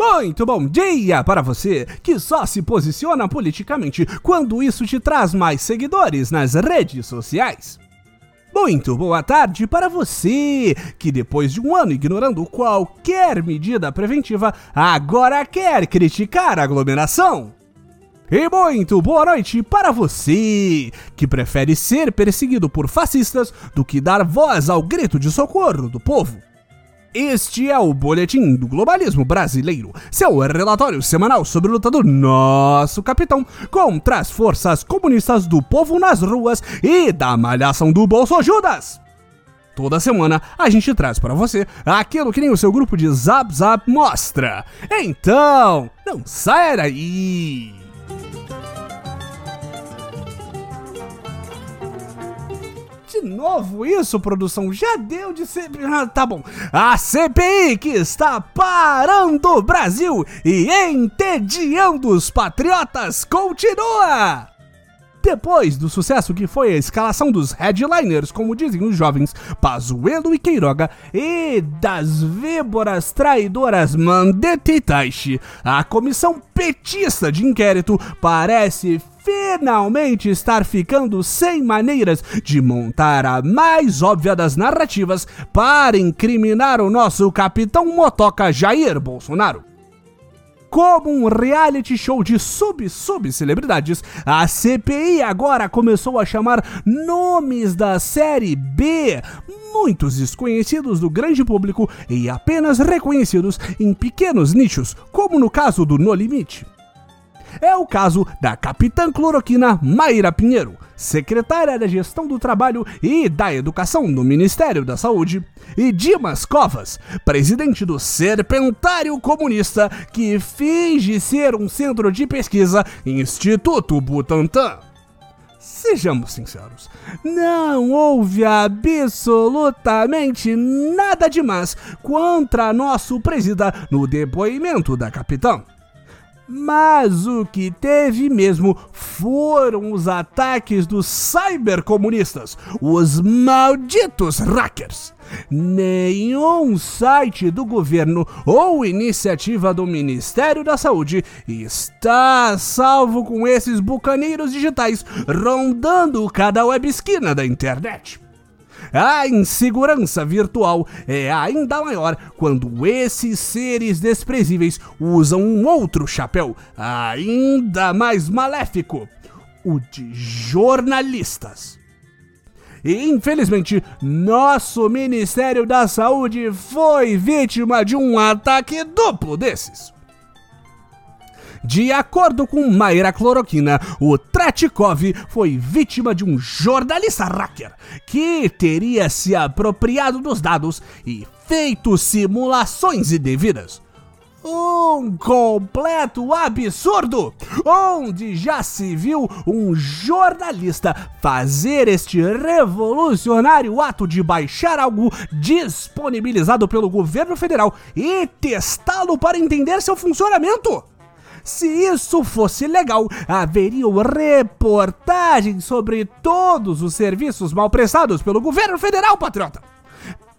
Muito bom dia para você que só se posiciona politicamente quando isso te traz mais seguidores nas redes sociais. Muito boa tarde para você que, depois de um ano ignorando qualquer medida preventiva, agora quer criticar a aglomeração. E muito boa noite para você que prefere ser perseguido por fascistas do que dar voz ao grito de socorro do povo. Este é o Boletim do Globalismo Brasileiro, seu relatório semanal sobre a luta do nosso capitão contra as forças comunistas do povo nas ruas e da malhação do Bolso Judas. Toda semana a gente traz para você aquilo que nem o seu grupo de Zap Zap mostra. Então, não saia daí! De novo isso, produção? Já deu de ser. Ah, tá bom. A CPI que está parando o Brasil e entediando os patriotas continua! Depois do sucesso que foi a escalação dos headliners, como dizem os jovens Pazuello e Queiroga, e das víboras traidoras Mandetta e Taishi, a comissão petista de inquérito parece finalmente estar ficando sem maneiras de montar a mais óbvia das narrativas para incriminar o nosso capitão motoca Jair Bolsonaro como um reality show de sub-sub-celebridades, a CPI agora começou a chamar nomes da série B, muitos desconhecidos do grande público e apenas reconhecidos em pequenos nichos, como no caso do No Limite. É o caso da capitã cloroquina Maíra Pinheiro, secretária da Gestão do Trabalho e da Educação do Ministério da Saúde, e Dimas Covas, presidente do Serpentário Comunista, que finge ser um centro de pesquisa Instituto Butantan. Sejamos sinceros, não houve absolutamente nada demais contra nosso presida no depoimento da capitã. Mas o que teve mesmo foram os ataques dos cybercomunistas, os malditos hackers. Nenhum site do governo ou iniciativa do Ministério da Saúde está salvo com esses bucaneiros digitais rondando cada web esquina da internet. A insegurança virtual é ainda maior quando esses seres desprezíveis usam um outro chapéu, ainda mais maléfico: o de jornalistas. E infelizmente, nosso Ministério da Saúde foi vítima de um ataque duplo desses. De acordo com Mayra Cloroquina, o Tretikov foi vítima de um jornalista hacker que teria se apropriado dos dados e feito simulações indevidas. Um completo absurdo! Onde já se viu um jornalista fazer este revolucionário ato de baixar algo disponibilizado pelo governo federal e testá-lo para entender seu funcionamento? Se isso fosse legal, haveriam reportagens sobre todos os serviços mal prestados pelo governo federal, patriota.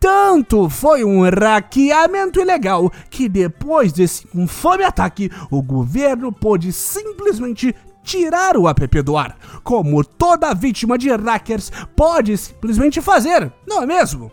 Tanto foi um hackeamento ilegal que depois desse infame ataque, o governo pôde simplesmente tirar o app do ar, como toda vítima de hackers pode simplesmente fazer, não é mesmo?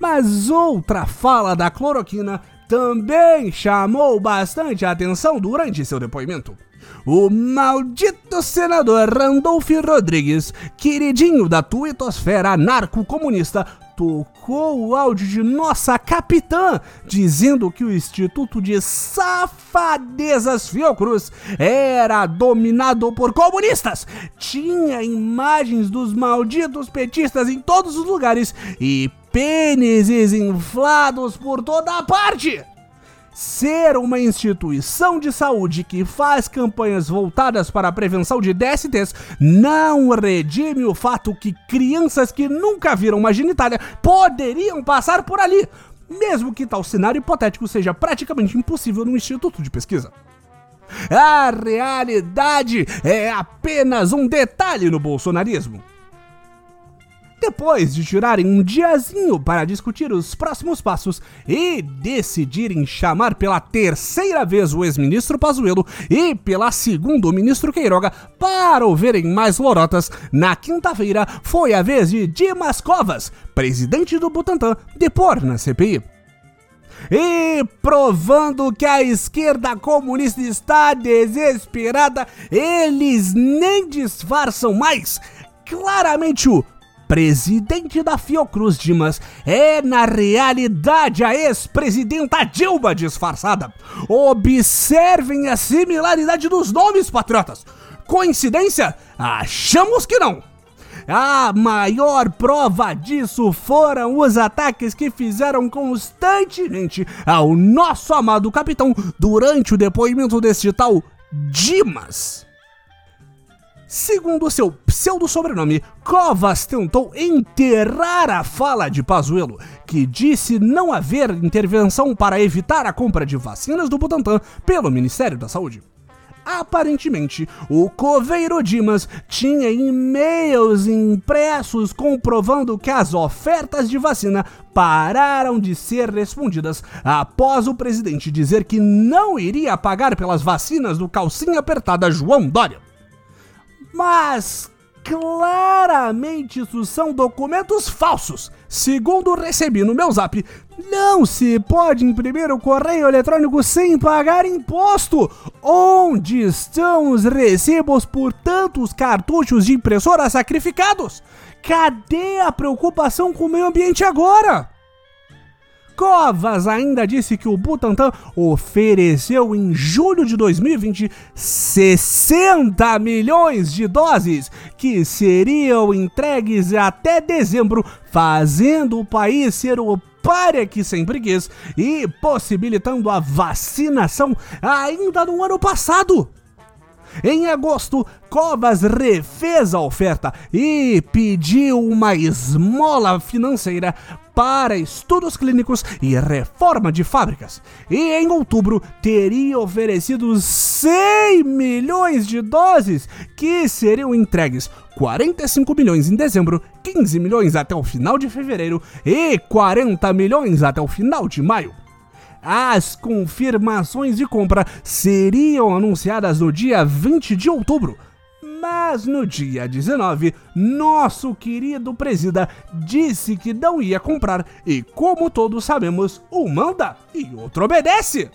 Mas outra fala da cloroquina também chamou bastante atenção durante seu depoimento. O maldito senador Randolph Rodrigues, queridinho da tuitosfera narco-comunista, tocou o áudio de nossa capitã, dizendo que o Instituto de Safadezas Fiocruz era dominado por comunistas. Tinha imagens dos malditos petistas em todos os lugares e pênises inflados por toda parte. Ser uma instituição de saúde que faz campanhas voltadas para a prevenção de DSTs não redime o fato que crianças que nunca viram uma genitália poderiam passar por ali, mesmo que tal cenário hipotético seja praticamente impossível num instituto de pesquisa. A realidade é apenas um detalhe no bolsonarismo. Depois de tirarem um diazinho para discutir os próximos passos e decidirem chamar pela terceira vez o ex-ministro Pazuello e pela segunda o ministro Queiroga para ouvirem mais lorotas, na quinta-feira foi a vez de Dimas Covas, presidente do Butantan, depor na CPI. E provando que a esquerda comunista está desesperada, eles nem disfarçam mais. Claramente o presidente da Fiocruz Dimas é, na realidade, a ex-presidenta Dilma disfarçada. Observem a similaridade dos nomes, patriotas. Coincidência? Achamos que não. A maior prova disso foram os ataques que fizeram constantemente ao nosso amado capitão durante o depoimento deste tal Dimas. Segundo seu pseudo-sobrenome, Covas tentou enterrar a fala de Pazuello, que disse não haver intervenção para evitar a compra de vacinas do Butantan pelo Ministério da Saúde. Aparentemente, o coveiro Dimas tinha e-mails impressos comprovando que as ofertas de vacina pararam de ser respondidas após o presidente dizer que não iria pagar pelas vacinas do calcinha apertada João Dória. Mas claramente isso são documentos falsos. Segundo recebi no meu zap, não se pode imprimir o correio eletrônico sem pagar imposto. Onde estão os recibos por tantos cartuchos de impressora sacrificados? Cadê a preocupação com o meio ambiente agora? Covas ainda disse que o Butantan ofereceu em julho de 2020 60 milhões de doses que seriam entregues até dezembro, fazendo o país ser o párea que sempre e possibilitando a vacinação ainda no ano passado. Em agosto, Covas refez a oferta e pediu uma esmola financeira para estudos clínicos e reforma de fábricas. E em outubro teria oferecido 100 milhões de doses que seriam entregues 45 milhões em dezembro, 15 milhões até o final de fevereiro e 40 milhões até o final de maio. As confirmações de compra seriam anunciadas no dia 20 de outubro, mas no dia 19, nosso querido presida disse que não ia comprar e, como todos sabemos, um manda e outro obedece.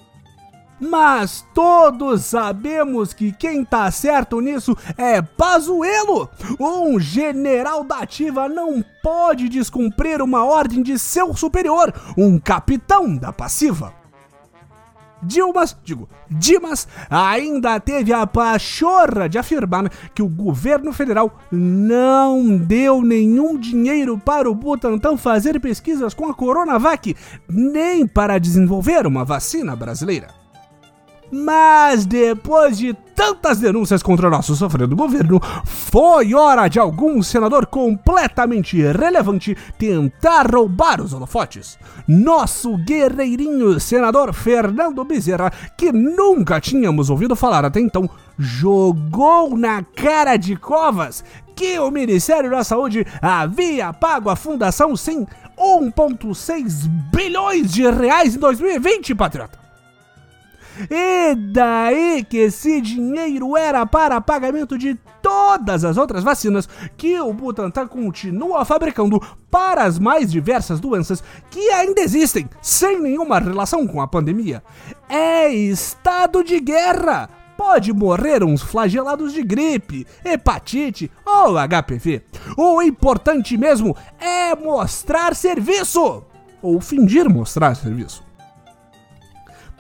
Mas todos sabemos que quem tá certo nisso é Pazuello. Um general da ativa não pode descumprir uma ordem de seu superior, um capitão da passiva. Dilmas, digo, Dimas ainda teve a pachorra de afirmar que o governo federal não deu nenhum dinheiro para o Butantan fazer pesquisas com a Coronavac, nem para desenvolver uma vacina brasileira. Mas depois de tantas denúncias contra o nosso sofrendo governo, foi hora de algum senador completamente irrelevante tentar roubar os holofotes. Nosso guerreirinho senador Fernando Bezerra, que nunca tínhamos ouvido falar até então, jogou na cara de Covas que o Ministério da Saúde havia pago a fundação sim 1,6 bilhões de reais em 2020, patriota. E daí que esse dinheiro era para pagamento de todas as outras vacinas que o Butantan continua fabricando para as mais diversas doenças que ainda existem, sem nenhuma relação com a pandemia. É estado de guerra! Pode morrer uns flagelados de gripe, hepatite ou HPV. O importante mesmo é mostrar serviço! Ou fingir mostrar serviço.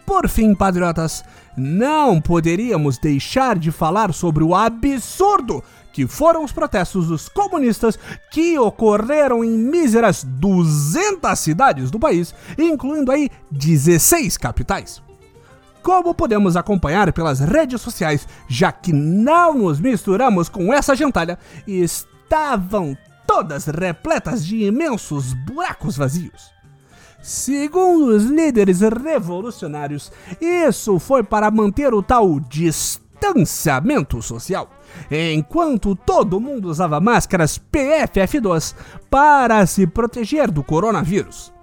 Por fim, patriotas, não poderíamos deixar de falar sobre o absurdo que foram os protestos dos comunistas que ocorreram em míseras 200 cidades do país, incluindo aí 16 capitais. Como podemos acompanhar pelas redes sociais, já que não nos misturamos com essa gentalha, estavam todas repletas de imensos buracos vazios. Segundo os líderes revolucionários, isso foi para manter o tal distanciamento social, enquanto todo mundo usava máscaras PFF2 para se proteger do coronavírus.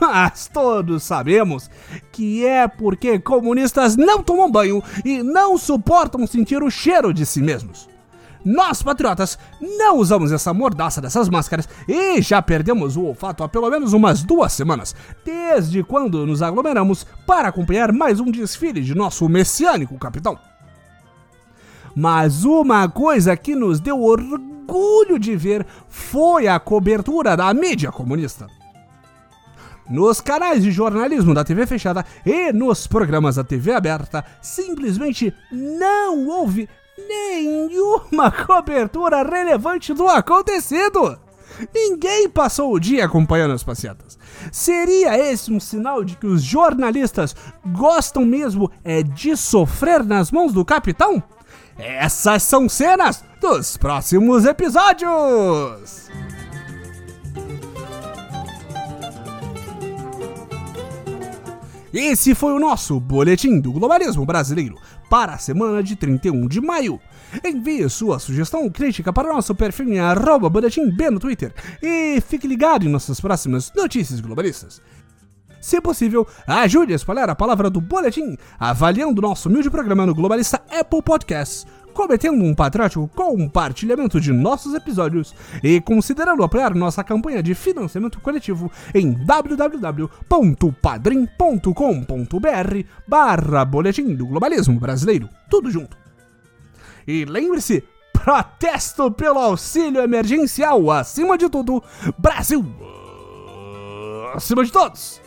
Mas todos sabemos que é porque comunistas não tomam banho e não suportam sentir o cheiro de si mesmos. Nós, patriotas, não usamos essa mordaça dessas máscaras e já perdemos o olfato há pelo menos umas duas semanas, desde quando nos aglomeramos para acompanhar mais um desfile de nosso messiânico capitão. Mas uma coisa que nos deu orgulho de ver foi a cobertura da mídia comunista. Nos canais de jornalismo da TV fechada e nos programas da TV aberta, simplesmente não houve nenhuma cobertura relevante do acontecido. Ninguém passou o dia acompanhando as passeatas. Seria esse um sinal de que os jornalistas gostam mesmo é de sofrer nas mãos do capitão? Essas são cenas dos próximos episódios! Esse foi o nosso Boletim do Globalismo Brasileiro para a semana de 31 de maio. Envie sua sugestão ou crítica para nosso perfil em arroba boletimb no Twitter e fique ligado em nossas próximas notícias globalistas. Se possível, ajude a espalhar a palavra do Boletim, avaliando nosso humilde programa no Globalista Apple Podcasts cometendo um patriótico compartilhamento de nossos episódios e considerando apoiar nossa campanha de financiamento coletivo em www.padrim.com.br barra Boletim do Globalismo Brasileiro. Tudo junto. E lembre-se, protesto pelo auxílio emergencial acima de tudo, Brasil acima de todos!